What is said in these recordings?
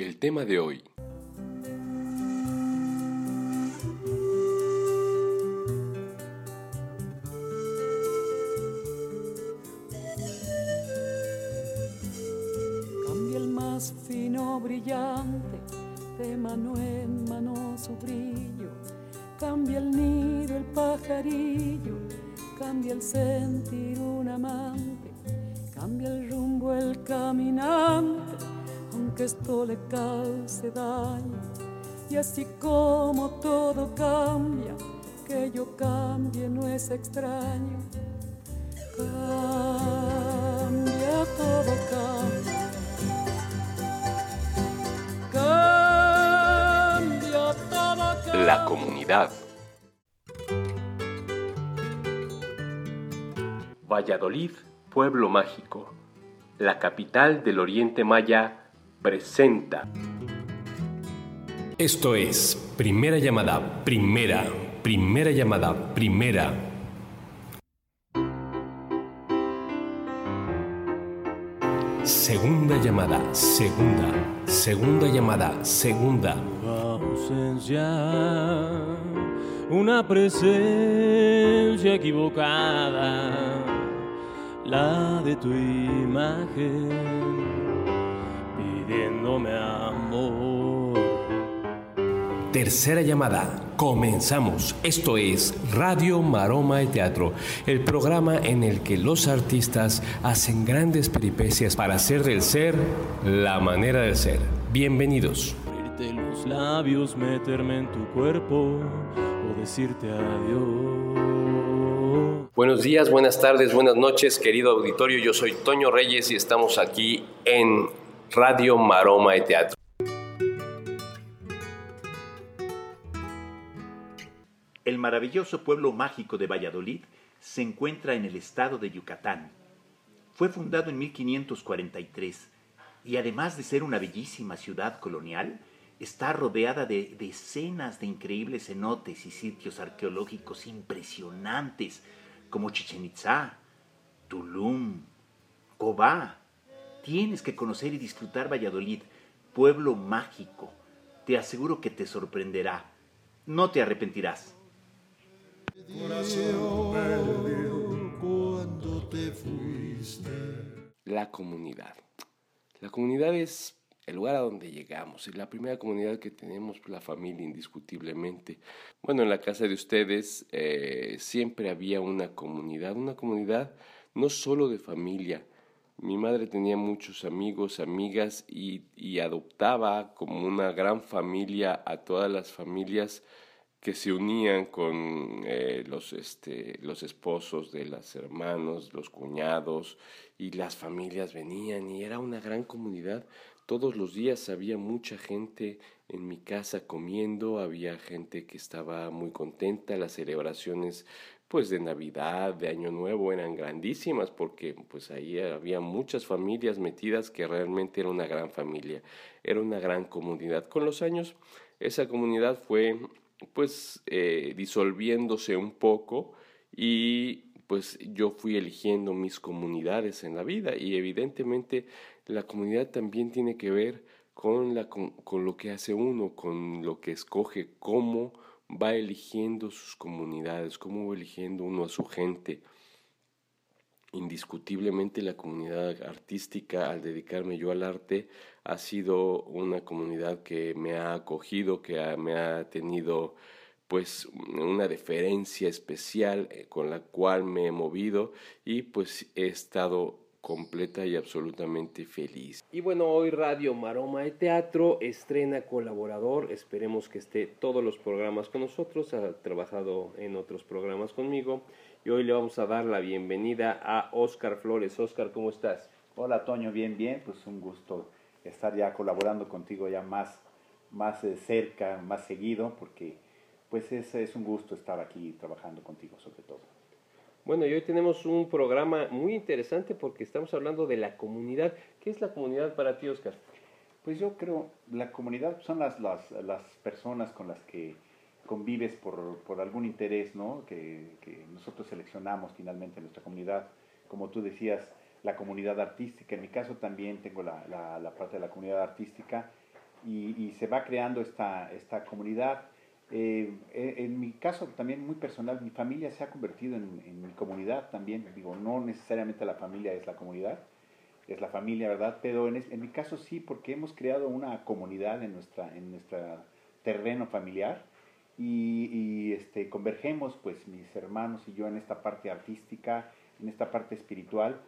El tema de hoy. Cambia el más fino brillante de mano en mano su brillo. Cambia el nido el pajarillo, cambia el sentir un amante, cambia el rumbo el caminante aunque esto le cause daño. Y así como todo cambia, que yo cambie no es extraño. Cambia, todo cambia. Cambia, todo cambia. La comunidad. Valladolid, pueblo mágico, la capital del Oriente Maya presenta. Esto es primera llamada, primera, primera llamada, primera. Segunda llamada, segunda, segunda llamada, segunda. ausencia, una presencia equivocada, la de tu imagen pidiéndome amor. Tercera llamada. Comenzamos. Esto es Radio Maroma y Teatro, el programa en el que los artistas hacen grandes peripecias para hacer del ser la manera de ser. Bienvenidos. Abrirte los labios, meterme en tu cuerpo o decirte adiós. Buenos días, buenas tardes, buenas noches, querido auditorio. Yo soy Toño Reyes y estamos aquí en Radio Maroma y Teatro. El maravilloso pueblo mágico de Valladolid se encuentra en el estado de Yucatán. Fue fundado en 1543 y además de ser una bellísima ciudad colonial, está rodeada de decenas de increíbles cenotes y sitios arqueológicos impresionantes como Chichen Itzá, Tulum, Cobá, Tienes que conocer y disfrutar Valladolid, pueblo mágico. Te aseguro que te sorprenderá. No te arrepentirás. La comunidad. La comunidad es el lugar a donde llegamos. Es la primera comunidad que tenemos, la familia, indiscutiblemente. Bueno, en la casa de ustedes eh, siempre había una comunidad, una comunidad no solo de familia, mi madre tenía muchos amigos, amigas y, adoptaba como una gran familia a todas las familias que se unían con eh, los, este, los esposos de las hermanos, los cuñados, y las familias venían y era una gran comunidad. Todos los días había mucha gente en mi casa comiendo, había gente que estaba muy contenta, las celebraciones pues de Navidad, de Año Nuevo eran grandísimas porque pues ahí había muchas familias metidas que realmente era una gran familia, era una gran comunidad. Con los años esa comunidad fue pues eh, disolviéndose un poco y pues yo fui eligiendo mis comunidades en la vida y evidentemente la comunidad también tiene que ver con, la, con, con lo que hace uno, con lo que escoge, cómo va eligiendo sus comunidades, cómo va eligiendo uno a su gente. Indiscutiblemente la comunidad artística, al dedicarme yo al arte, ha sido una comunidad que me ha acogido, que me ha tenido pues una deferencia especial eh, con la cual me he movido y pues he estado completa y absolutamente feliz. Y bueno, hoy Radio Maroma de Teatro estrena colaborador, esperemos que esté todos los programas con nosotros, ha trabajado en otros programas conmigo y hoy le vamos a dar la bienvenida a Oscar Flores. Oscar, ¿cómo estás? Hola Toño, bien, bien, pues un gusto estar ya colaborando contigo ya más, más cerca, más seguido, porque pues es, es un gusto estar aquí trabajando contigo sobre todo. Bueno, y hoy tenemos un programa muy interesante porque estamos hablando de la comunidad. ¿Qué es la comunidad para ti, Oscar? Pues yo creo, la comunidad son las, las, las personas con las que convives por, por algún interés, ¿no? Que, que, nosotros seleccionamos finalmente en nuestra comunidad. Como tú decías, la comunidad artística. En mi caso también tengo la, la, la parte de la comunidad artística y, se va creando esta, esta comunidad. Eh, en mi caso también muy personal, mi familia se ha convertido en, en, mi comunidad también. Digo, no necesariamente la familia es la comunidad, es la familia, ¿verdad? Pero en, en mi caso sí, porque hemos creado una comunidad en, nuestra, en nuestro terreno familiar y, y, este, convergemos, pues mis hermanos y yo, en esta parte artística, en esta parte espiritual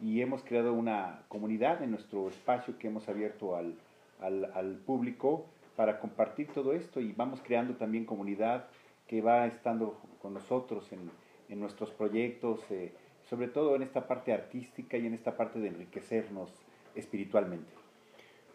y hemos creado una comunidad en nuestro espacio que hemos abierto al, al, al público para compartir todo esto y vamos creando también comunidad que va estando con nosotros en, en nuestros proyectos, eh, sobre todo en esta parte artística y en esta parte de enriquecernos espiritualmente.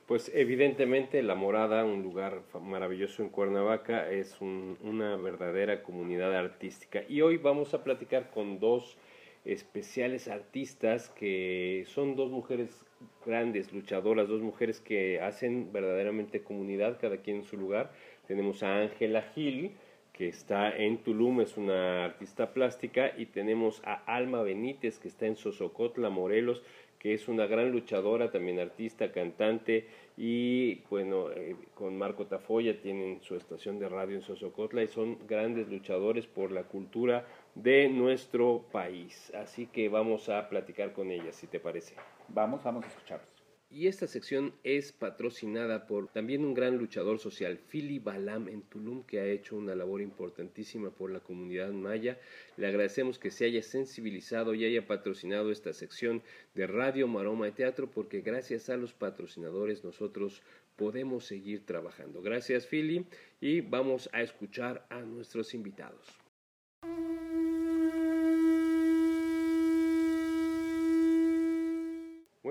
Pues evidentemente La Morada, un lugar maravilloso en Cuernavaca, es una verdadera comunidad artística. Y hoy vamos a platicar con dos especiales artistas que son dos mujeres grandes, luchadoras, dos mujeres que hacen verdaderamente comunidad, cada quien en su lugar. Tenemos a Ángela Gil, que está en Tulum, es una artista plástica, y tenemos a Alma Benítez, que está en Sosocotla, Morelos, que es una gran luchadora, también artista, cantante, y bueno, eh, con Marco Tafoya tienen su estación de radio en Sosocotla y son grandes luchadores por la cultura de nuestro país. Así que vamos a platicar con ellas, si te parece. Vamos, vamos a escucharlos. Y esta sección es patrocinada por también un gran luchador social, Philly Balam en Tulum, que ha hecho una labor importantísima por la comunidad maya. Le agradecemos que se haya sensibilizado y haya patrocinado esta sección de Radio Maroma de Teatro, porque gracias a los patrocinadores nosotros podemos seguir trabajando. Gracias, Philly, y vamos a escuchar a nuestros invitados.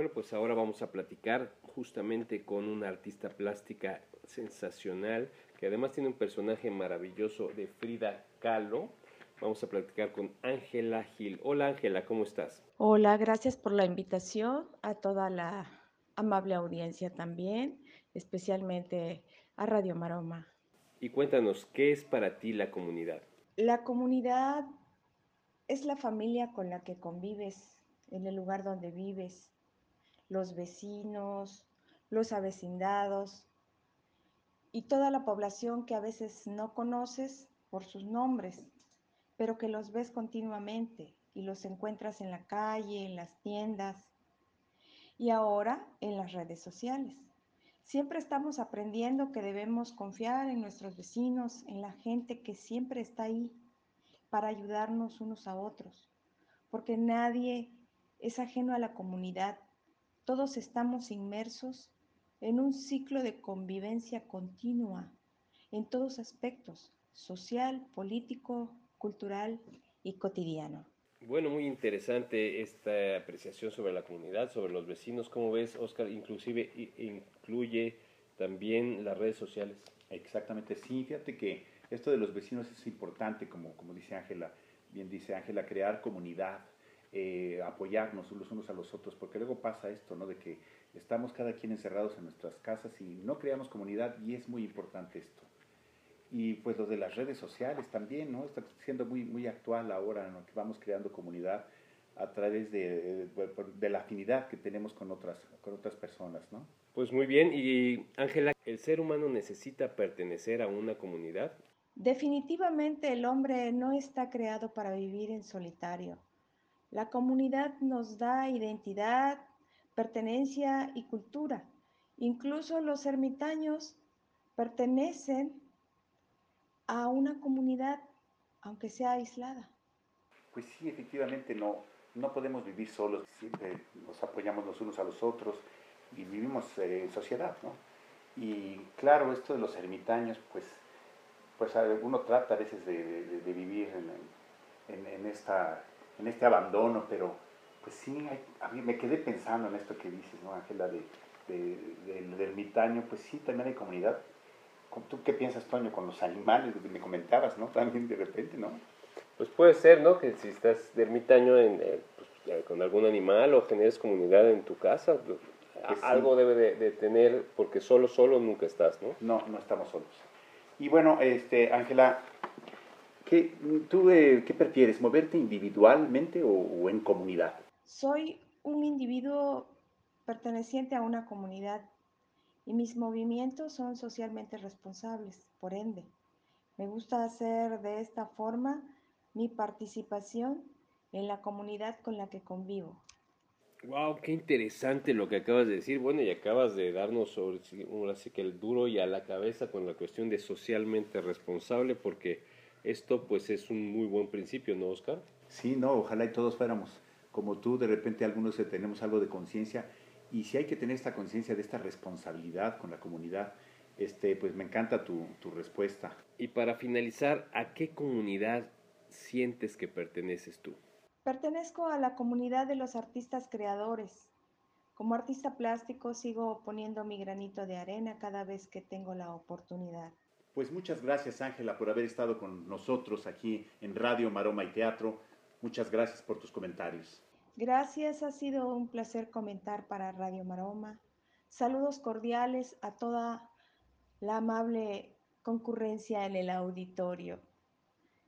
Bueno, pues ahora vamos a platicar justamente con una artista plástica sensacional que además tiene un personaje maravilloso de Frida Kahlo. Vamos a platicar con Ángela Gil. Hola Ángela, ¿cómo estás? Hola, gracias por la invitación a toda la amable audiencia también, especialmente a Radio Maroma. Y cuéntanos, ¿qué es para ti la comunidad? La comunidad es la familia con la que convives en el lugar donde vives los vecinos, los avecindados y toda la población que a veces no conoces por sus nombres, pero que los ves continuamente y los encuentras en la calle, en las tiendas y ahora en las redes sociales. Siempre estamos aprendiendo que debemos confiar en nuestros vecinos, en la gente que siempre está ahí para ayudarnos unos a otros, porque nadie es ajeno a la comunidad todos estamos inmersos en un ciclo de convivencia continua en todos aspectos, social, político, cultural y cotidiano. Bueno, muy interesante esta apreciación sobre la comunidad, sobre los vecinos. ¿Cómo ves, Oscar? Inclusive incluye también las redes sociales. Exactamente, sí. Fíjate que esto de los vecinos es importante, como, como dice Ángela, bien dice Ángela, crear comunidad, eh, apoyarnos los unos a los otros, porque luego pasa esto, ¿no? De que estamos cada quien encerrados en nuestras casas y no creamos comunidad y es muy importante esto. Y pues lo de las redes sociales también, ¿no? Está siendo muy, muy actual ahora, ¿no? Que vamos creando comunidad a través de, de, la afinidad que tenemos con otras, con otras personas, ¿no? Pues muy bien, y Ángela, ¿el ser humano necesita pertenecer a una comunidad? Definitivamente el hombre no está creado para vivir en solitario. La comunidad nos da identidad, pertenencia y cultura. Incluso los ermitaños pertenecen a una comunidad, aunque sea aislada. Pues sí, efectivamente no, no podemos vivir solos, siempre nos apoyamos los unos a los otros y vivimos eh, en sociedad, ¿no? Y claro, esto de los ermitaños, pues, pues uno trata a veces de, vivir en, en esta en este abandono, pero pues sí, a mí me quedé pensando en esto que dices, ¿no, Ángela, de, del ermitaño, pues sí, también hay comunidad. ¿Tú qué piensas, Toño, con los animales? Me comentabas, ¿no? También de repente, ¿no? Pues puede ser, ¿no? Que si estás de ermitaño en, eh, pues, con algún animal o generes comunidad en tu casa, pues, algo debe de, de, tener, porque solo, solo nunca estás, ¿no? No, no estamos solos. Y bueno, este, Ángela, ¿Qué, ¿Tú eh, qué prefieres, moverte individualmente o, en comunidad? Soy un individuo perteneciente a una comunidad y mis movimientos son socialmente responsables, por ende. Me gusta hacer de esta forma mi participación en la comunidad con la que convivo. Wow, qué interesante lo que acabas de decir. Bueno, y acabas de darnos sobre, así que el duro y a la cabeza con la cuestión de socialmente responsable, porque esto pues es un muy buen principio, ¿no, Oscar? Sí, no, ojalá y todos fuéramos como tú, de repente algunos tenemos algo de conciencia, y si hay que tener esta conciencia de esta responsabilidad con la comunidad, este, pues me encanta tu, tu respuesta. Y para finalizar, ¿a qué comunidad sientes que perteneces tú? Pertenezco a la comunidad de los artistas creadores. Como artista plástico sigo poniendo mi granito de arena cada vez que tengo la oportunidad. Pues muchas gracias Ángela por haber estado con nosotros aquí en Radio Maroma y Teatro. Muchas gracias por tus comentarios. Gracias, ha sido un placer comentar para Radio Maroma. Saludos cordiales a toda la amable concurrencia en el auditorio.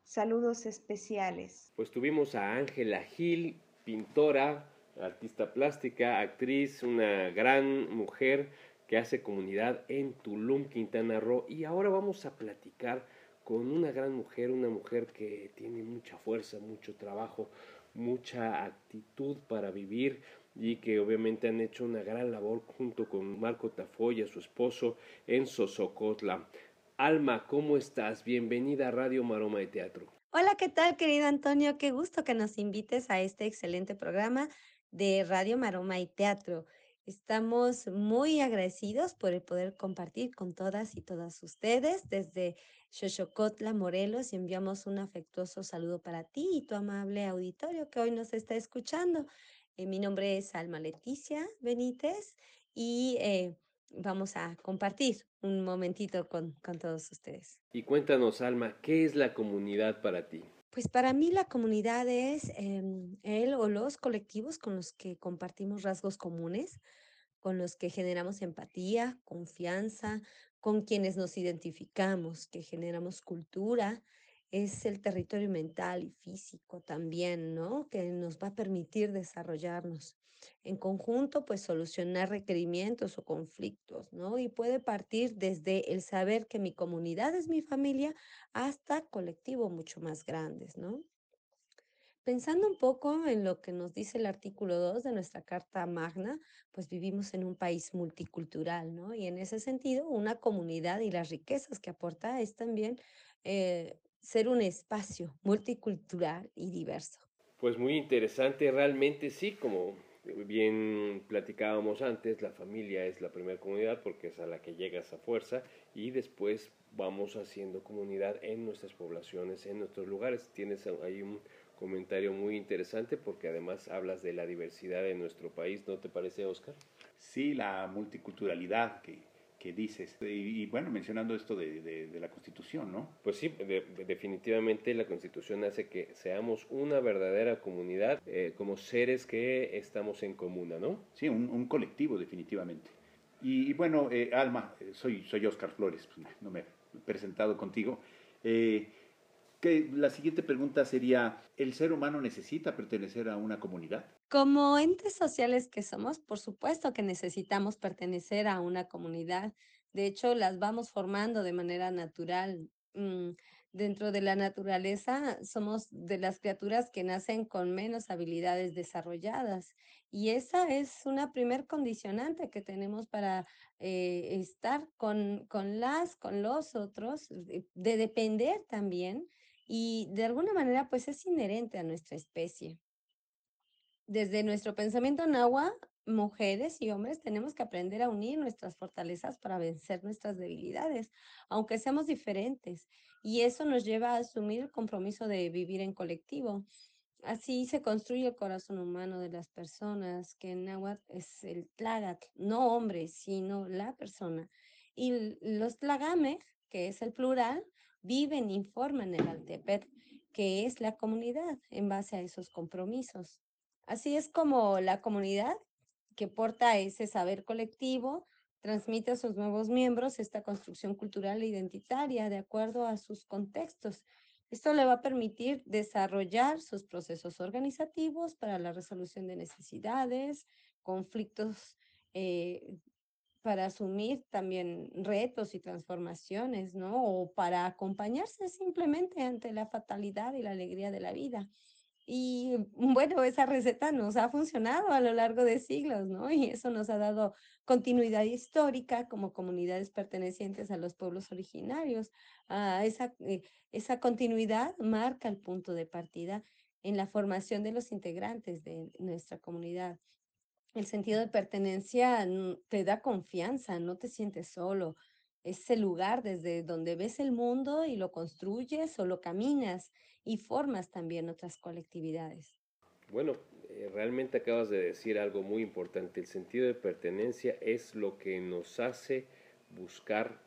Saludos especiales. Pues tuvimos a Ángela Gil, pintora, artista plástica, actriz, una gran mujer que hace comunidad en Tulum, Quintana Roo. Y ahora vamos a platicar con una gran mujer, una mujer que tiene mucha fuerza, mucho trabajo, mucha actitud para vivir y que obviamente han hecho una gran labor junto con Marco Tafoya, su esposo, en Sosocotla. Alma, ¿cómo estás? Bienvenida a Radio Maroma de Teatro. Hola, ¿qué tal, querido Antonio? Qué gusto que nos invites a este excelente programa de Radio Maroma y Teatro. Estamos muy agradecidos por el poder compartir con todas y todas ustedes desde Xochocotla, Morelos, y enviamos un afectuoso saludo para ti y tu amable auditorio que hoy nos está escuchando. Eh, mi nombre es Alma Leticia Benítez y eh, vamos a compartir un momentito con, con todos ustedes. Y cuéntanos, Alma, ¿qué es la comunidad para ti? Pues para mí la comunidad es eh, el o los colectivos con los que compartimos rasgos comunes, con los que generamos empatía, confianza, con quienes nos identificamos, que generamos cultura, es el territorio mental y físico también, ¿no? Que nos va a permitir desarrollarnos en conjunto, pues solucionar requerimientos o conflictos, ¿no? Y puede partir desde el saber que mi comunidad es mi familia hasta colectivo mucho más grandes, ¿no? Pensando un poco en lo que nos dice el artículo 2 de nuestra Carta Magna, pues vivimos en un país multicultural, ¿no? Y en ese sentido, una comunidad y las riquezas que aporta es también eh, ser un espacio multicultural y diverso. Pues muy interesante, realmente sí, como bien platicábamos antes, la familia es la primera comunidad porque es a la que llegas a fuerza y después vamos haciendo comunidad en nuestras poblaciones, en nuestros lugares. Tienes ahí un comentario muy interesante porque además hablas de la diversidad de nuestro país, ¿no te parece, Oscar? Sí, la multiculturalidad que, que dices. Y, bueno, mencionando esto de, de, la Constitución, ¿no? Pues sí, definitivamente la Constitución hace que seamos una verdadera comunidad eh, como seres que estamos en comuna, ¿no? Sí, un, un colectivo, definitivamente. Y, bueno, eh, Alma, eh, soy, soy Oscar Flores, pues no me he presentado contigo. Eh, que la siguiente pregunta sería, ¿el ser humano necesita pertenecer a una comunidad? Como entes sociales que somos, por supuesto que necesitamos pertenecer a una comunidad. De hecho, las vamos formando de manera natural. Mm, dentro de la naturaleza somos de las criaturas que nacen con menos habilidades desarrolladas y esa es una primer condicionante que tenemos para eh, estar con, con las, con los otros, de, de depender también y de alguna manera pues es inherente a nuestra especie. Desde nuestro pensamiento nahua, mujeres y hombres tenemos que aprender a unir nuestras fortalezas para vencer nuestras debilidades, aunque seamos diferentes. Y eso nos lleva a asumir el compromiso de vivir en colectivo. Así se construye el corazón humano de las personas, que en náhuatl es el tlagat, no hombre, sino la persona. Y los tlagame, que es el plural, viven y forman el Altepet, que es la comunidad en base a esos compromisos. Así es como la comunidad que porta ese saber colectivo transmite a sus nuevos miembros esta construcción cultural e identitaria de acuerdo a sus contextos. Esto le va a permitir desarrollar sus procesos organizativos para la resolución de necesidades, conflictos eh, para asumir también retos y transformaciones, ¿no? O para acompañarse simplemente ante la fatalidad y la alegría de la vida. Y bueno, esa receta nos ha funcionado a lo largo de siglos, ¿no? Y eso nos ha dado continuidad histórica como comunidades pertenecientes a los pueblos originarios. Ah, esa, eh, esa continuidad marca el punto de partida en la formación de los integrantes de nuestra comunidad. El sentido de pertenencia mm, te da confianza, no te sientes solo. Es el lugar desde donde ves el mundo y lo construyes o lo caminas y formas también otras colectividades. Bueno, eh, realmente acabas de decir algo muy importante. El sentido de pertenencia es lo que nos hace buscar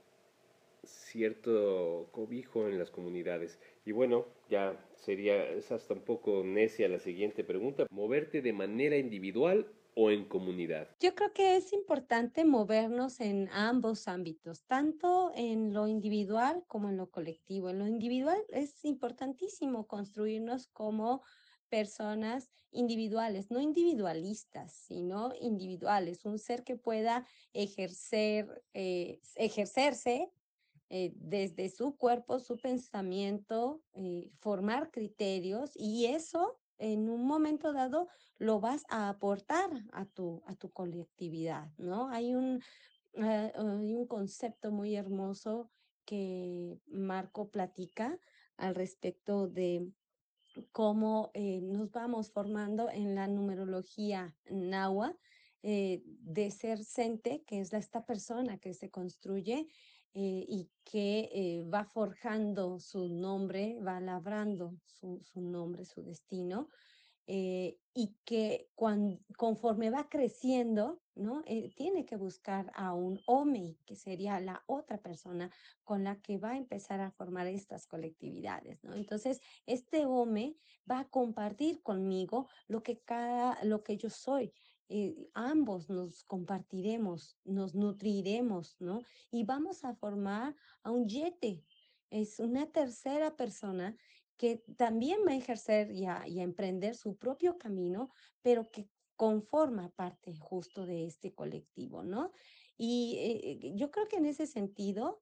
cierto cobijo en las comunidades. Y bueno, ya sería, es hasta un poco necia la siguiente pregunta, moverte de manera individual en comunidad? Yo creo que es importante movernos en ambos ámbitos, tanto en lo individual como en lo colectivo. En lo individual es importantísimo construirnos como personas individuales, no individualistas, sino individuales, un ser que pueda ejercer, eh, ejercerse eh, desde su cuerpo, su pensamiento, eh, formar criterios y eso en un momento dado lo vas a aportar a tu, a tu colectividad, ¿no? Hay un, ah, hay un concepto muy hermoso que Marco platica al respecto de cómo eh, nos vamos formando en la numerología nahua eh, de ser sente, que es esta persona que se construye eh, y que va forjando su nombre, va labrando su, nombre, su destino, eh, y que conforme va creciendo, ¿no? Eh, tiene que buscar a un OME, que sería la otra persona con la que va a empezar a formar estas colectividades, ¿no? Entonces, este OME va a compartir conmigo lo que, cada, lo que yo soy. Eh, ambos nos compartiremos, nos nutriremos, ¿no? Y vamos a formar a un yete. Es una tercera persona que también va a ejercer y a, emprender su propio camino, pero que conforma parte justo de este colectivo, ¿no? Y eh, yo creo que en ese sentido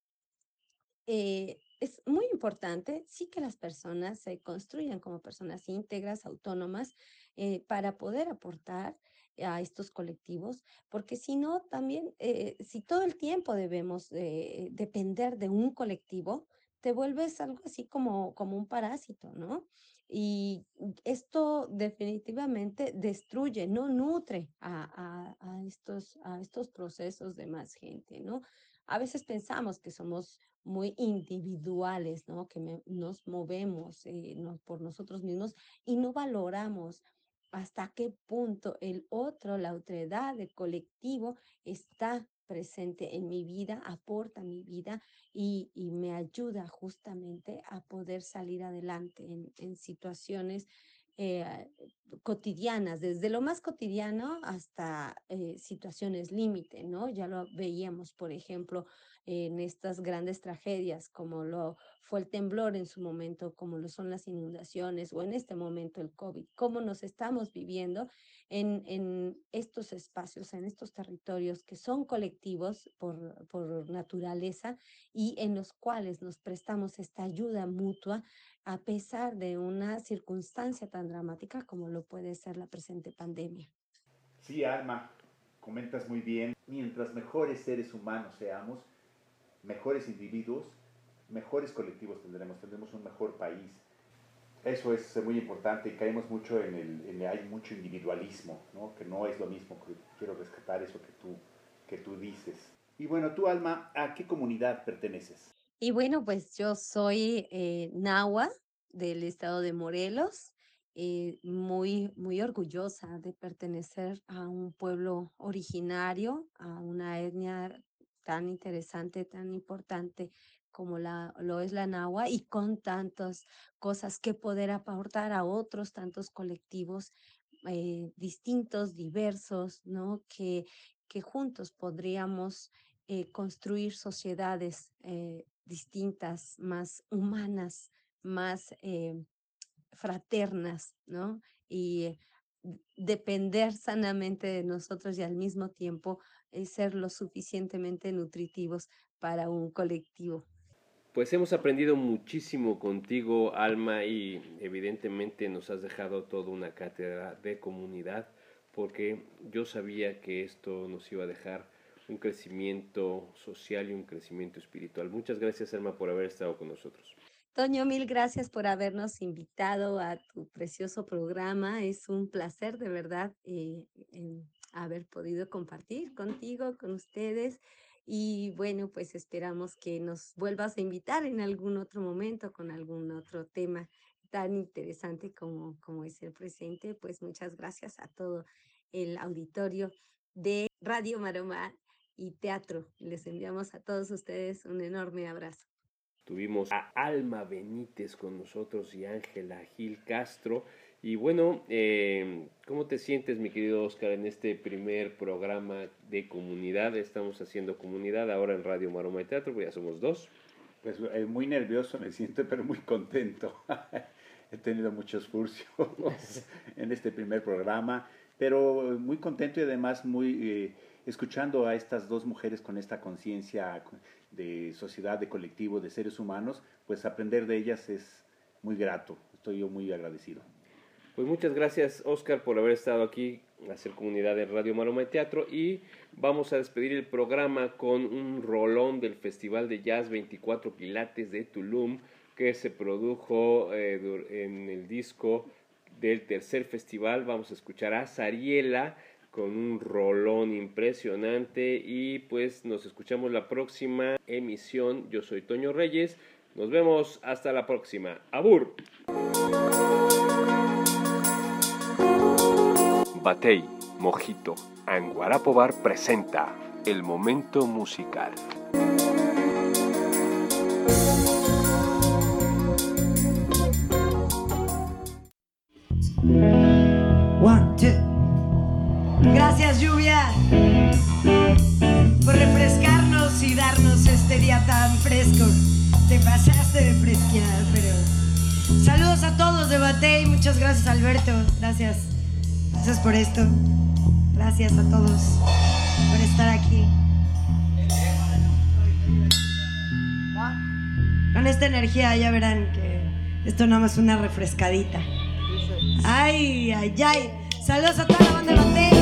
eh, es muy importante, sí que las personas se construyan como personas íntegras, autónomas, eh, para poder aportar a estos colectivos, porque si no, también, si todo el tiempo debemos depender de un colectivo, te vuelves algo así como, como un parásito, ¿no? Y esto definitivamente destruye, no nutre a, estos, a estos procesos de más gente, ¿no? A veces pensamos que somos muy individuales, ¿no? Que nos movemos eh, por nosotros mismos y no valoramos hasta qué punto el otro, la otredad, el colectivo está presente en mi vida, aporta mi vida y, me ayuda justamente a poder salir adelante en, situaciones eh, cotidianas, desde lo más cotidiano hasta eh, situaciones límite, ¿no? Ya lo veíamos, por ejemplo, en estas grandes tragedias como lo fue el temblor en su momento, como lo son las inundaciones o en este momento el COVID, cómo nos estamos viviendo en, en estos espacios, en estos territorios que son colectivos por, por naturaleza y en los cuales nos prestamos esta ayuda mutua a pesar de una circunstancia tan dramática como lo puede ser la presente pandemia. Sí, Alma, comentas muy bien. Mientras mejores seres humanos seamos, mejores individuos, mejores colectivos tendremos, tendremos un mejor país. Eso es muy importante y caemos mucho en el, hay mucho individualismo, ¿no? que no es lo mismo, que quiero rescatar eso que tú, que tú dices. Y bueno, tú, Alma, ¿a qué comunidad perteneces? Y bueno, pues yo soy eh, Nahua del estado de Morelos, eh, muy, muy orgullosa de pertenecer a un pueblo originario, a una etnia tan interesante, tan importante como lo es la Nahua y con tantas cosas que poder aportar a otros tantos colectivos eh, distintos, diversos, ¿no? Que, que juntos podríamos eh, construir sociedades eh, distintas, más humanas, más fraternas, ¿no? Y depender sanamente de nosotros y al mismo tiempo eh, ser lo suficientemente nutritivos para un colectivo. Pues hemos aprendido muchísimo contigo, Alma, y evidentemente nos has dejado toda una cátedra de comunidad, porque yo sabía que esto nos iba a dejar un crecimiento social y un crecimiento espiritual. Muchas gracias, Alma, por haber estado con nosotros. Toño, mil gracias por habernos invitado a tu precioso programa. Es un placer, de verdad, eh, haber podido compartir contigo, con ustedes. Y bueno, pues esperamos que nos vuelvas a invitar en algún otro momento con algún otro tema tan interesante como, como es el presente. Pues muchas gracias a todo el auditorio de Radio Maroma y Teatro. Les enviamos a todos ustedes un enorme abrazo. Tuvimos a Alma Benítez con nosotros y Ángela Gil Castro. Y bueno, eh, ¿cómo te sientes, mi querido Oscar, en este primer programa de comunidad? Estamos haciendo comunidad ahora en Radio Maroma y Teatro, pues ya somos dos. Pues eh, muy nervioso me siento, pero muy contento. He tenido muchos furcios en este primer programa, pero muy contento y además muy eh, escuchando a estas dos mujeres con esta conciencia de sociedad, de colectivo, de seres humanos, pues aprender de ellas es muy grato. Estoy yo muy agradecido. Pues muchas gracias, Oscar, por haber estado aquí hacer comunidad de Radio Maroma y Teatro. Y vamos a despedir el programa con un rolón del Festival de Jazz 24 Pilates de Tulum, que se produjo eh, en el disco del tercer festival. Vamos a escuchar a Sariela con un rolón impresionante. Y pues nos escuchamos la próxima emisión. Yo soy Toño Reyes. Nos vemos hasta la próxima. Abur. Batey, Mojito, Anguarapo Bar presenta El Momento Musical. Gracias lluvia por refrescarnos y darnos este día tan fresco. Te pasaste de fresquear, pero... Saludos a todos de Batey, muchas gracias Alberto, gracias. Gracias por esto. Gracias a todos por estar aquí. Con esta energía ya verán que esto no es una refrescadita. Ay, ay, ay. Saludos a toda la banda de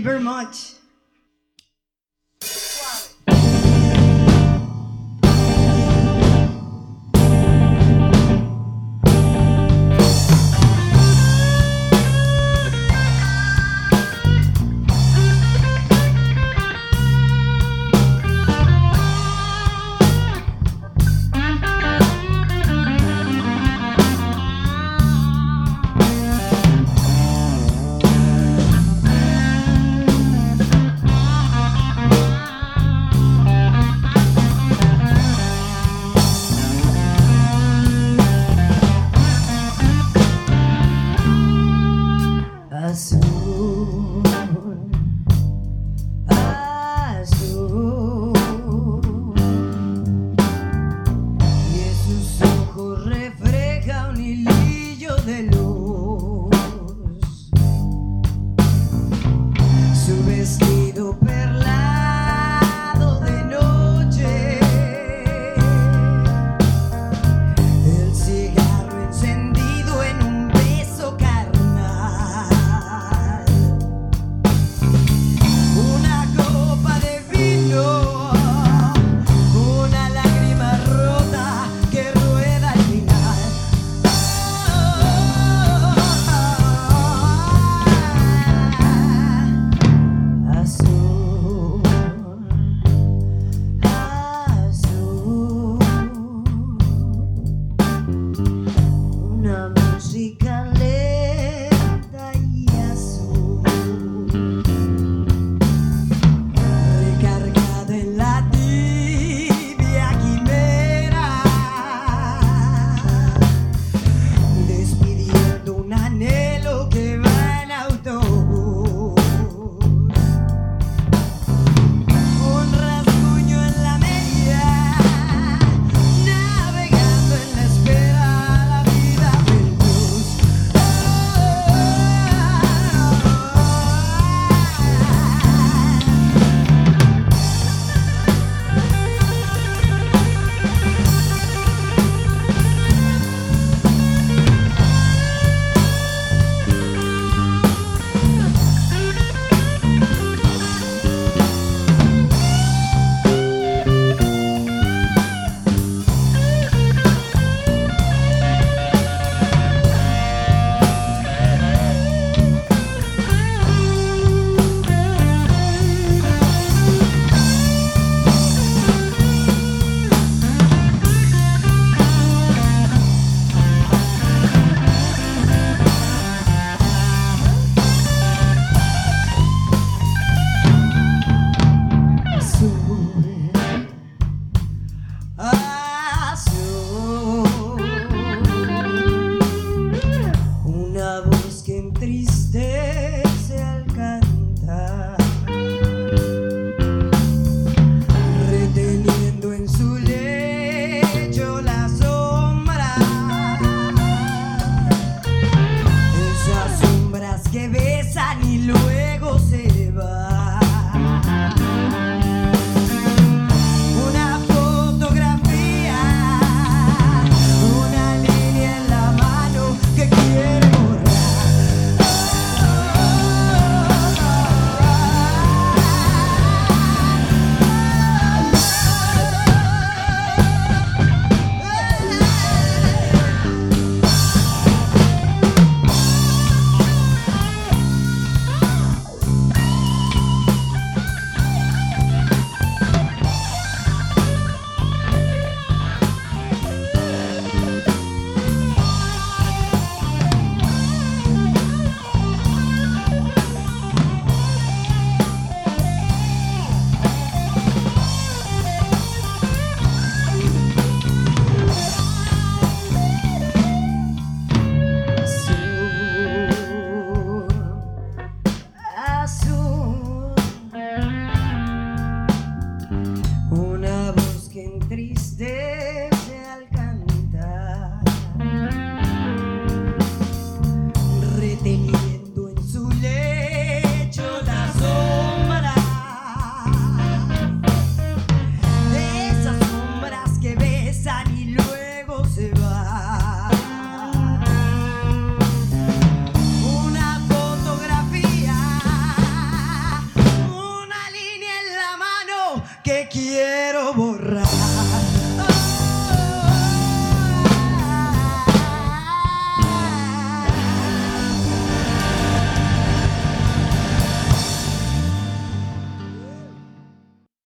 you very much.